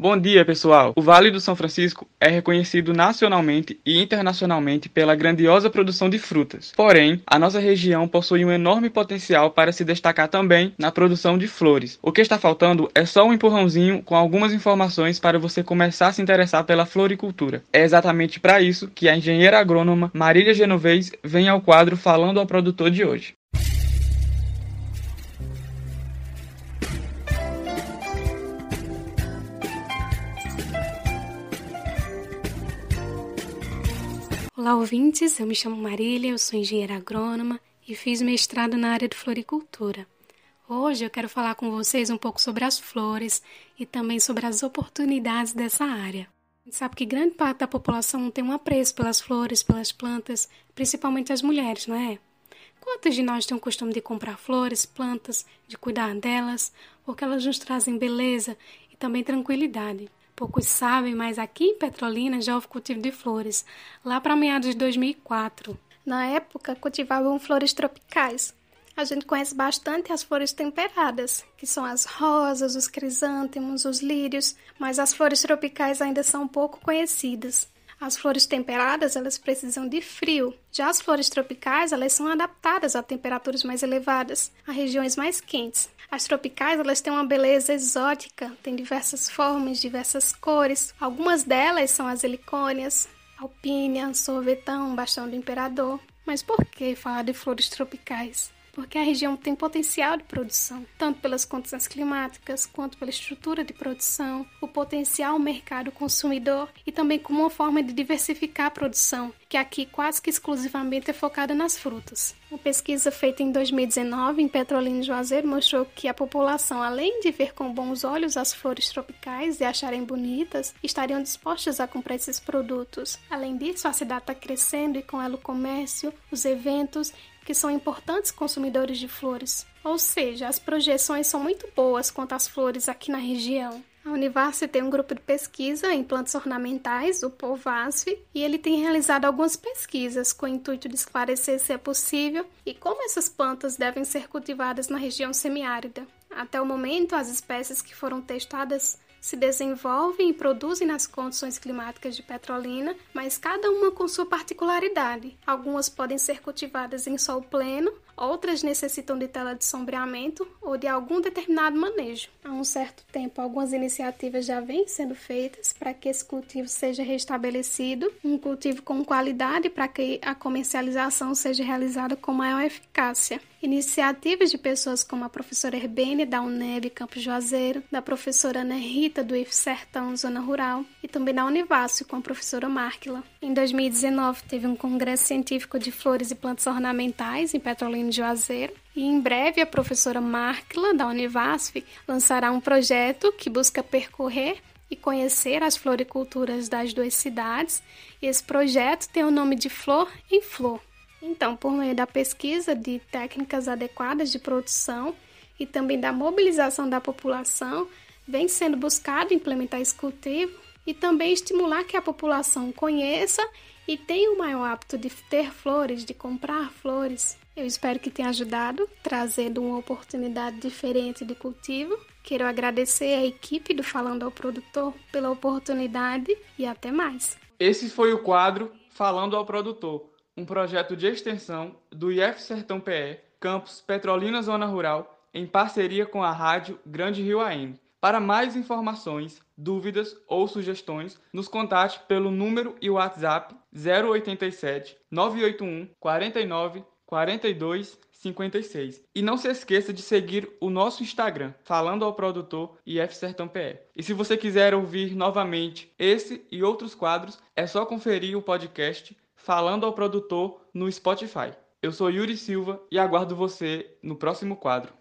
Bom dia, pessoal! O Vale do São Francisco é reconhecido nacionalmente e internacionalmente pela grandiosa produção de frutas. Porém, a nossa região possui um enorme potencial para se destacar também na produção de flores. O que está faltando é só um empurrãozinho com algumas informações para você começar a se interessar pela floricultura. É exatamente para isso que a engenheira agrônoma Marília Genovez vem ao quadro falando ao produtor de hoje. Olá, ouvintes. Eu me chamo Marília, eu sou engenheira agrônoma e fiz mestrado na área de floricultura. Hoje eu quero falar com vocês um pouco sobre as flores e também sobre as oportunidades dessa área. A gente sabe que grande parte da população tem um apreço pelas flores, pelas plantas, principalmente as mulheres, não é? Quantas de nós têm o costume de comprar flores, plantas, de cuidar delas, porque elas nos trazem beleza e também tranquilidade? Poucos sabem, mas aqui em Petrolina já houve cultivo de flores, lá para meados de 2004. Na época, cultivavam flores tropicais. A gente conhece bastante as flores temperadas, que são as rosas, os crisântemos, os lírios, mas as flores tropicais ainda são pouco conhecidas. As flores temperadas, elas precisam de frio. Já as flores tropicais, elas são adaptadas a temperaturas mais elevadas, a regiões mais quentes. As tropicais, elas têm uma beleza exótica, têm diversas formas, diversas cores. Algumas delas são as helicônias, alpínia, sorvetão, bastão do imperador. Mas por que falar de flores tropicais? Porque a região tem potencial de produção, tanto pelas condições climáticas quanto pela estrutura de produção, o potencial mercado consumidor e também como uma forma de diversificar a produção, que aqui quase que exclusivamente é focada nas frutas. Uma pesquisa feita em 2019 em Petrolina e Juazeiro mostrou que a população, além de ver com bons olhos as flores tropicais e acharem bonitas, estariam dispostas a comprar esses produtos. Além disso, a cidade está crescendo e com ela o comércio, os eventos que são importantes consumidores de flores. Ou seja, as projeções são muito boas quanto às flores aqui na região. A Univasf tem um grupo de pesquisa em plantas ornamentais, o POVASF, e ele tem realizado algumas pesquisas com o intuito de esclarecer se é possível e como essas plantas devem ser cultivadas na região semiárida. Até o momento, as espécies que foram testadas se desenvolvem e produzem nas condições climáticas de Petrolina, mas cada uma com sua particularidade. Algumas podem ser cultivadas em sol pleno, outras necessitam de tela de sombreamento ou de algum determinado manejo. Há um certo tempo, algumas iniciativas já vêm sendo feitas para que esse cultivo seja restabelecido, um cultivo com qualidade para que a comercialização seja realizada com maior eficácia. Iniciativas de pessoas como a professora Herbene, da UNEB Campos Juazeiro, da professora Ana Rita, do IF Sertão, Zona Rural, e também da Univasf, com a professora Márquila. Em 2019, teve um congresso científico de flores e plantas ornamentais em Petrolina de Juazeiro, e em breve a professora Márquila, da Univasf, lançará um projeto que busca percorrer e conhecer as floriculturas das duas cidades, e esse projeto tem o nome de Flor em Flor. Então, por meio da pesquisa de técnicas adequadas de produção e também da mobilização da população, vem sendo buscado implementar esse cultivo e também estimular que a população conheça e tenha o maior hábito de ter flores, de comprar flores. Eu espero que tenha ajudado, trazendo uma oportunidade diferente de cultivo. Quero agradecer à equipe do Falando ao Produtor pela oportunidade e até mais. Esse foi o quadro Falando ao Produtor um projeto de extensão do IF Sertão PE, campus Petrolina Zona Rural, em parceria com a rádio Grande Rio AM. Para mais informações, dúvidas ou sugestões, nos contate pelo número e WhatsApp 087 981 49 42 56. E não se esqueça de seguir o nosso Instagram, falando ao produtor IF Sertão PE. E se você quiser ouvir novamente esse e outros quadros, é só conferir o podcast falando ao produtor no Spotify. Eu sou Yuri Silva e aguardo você no próximo quadro.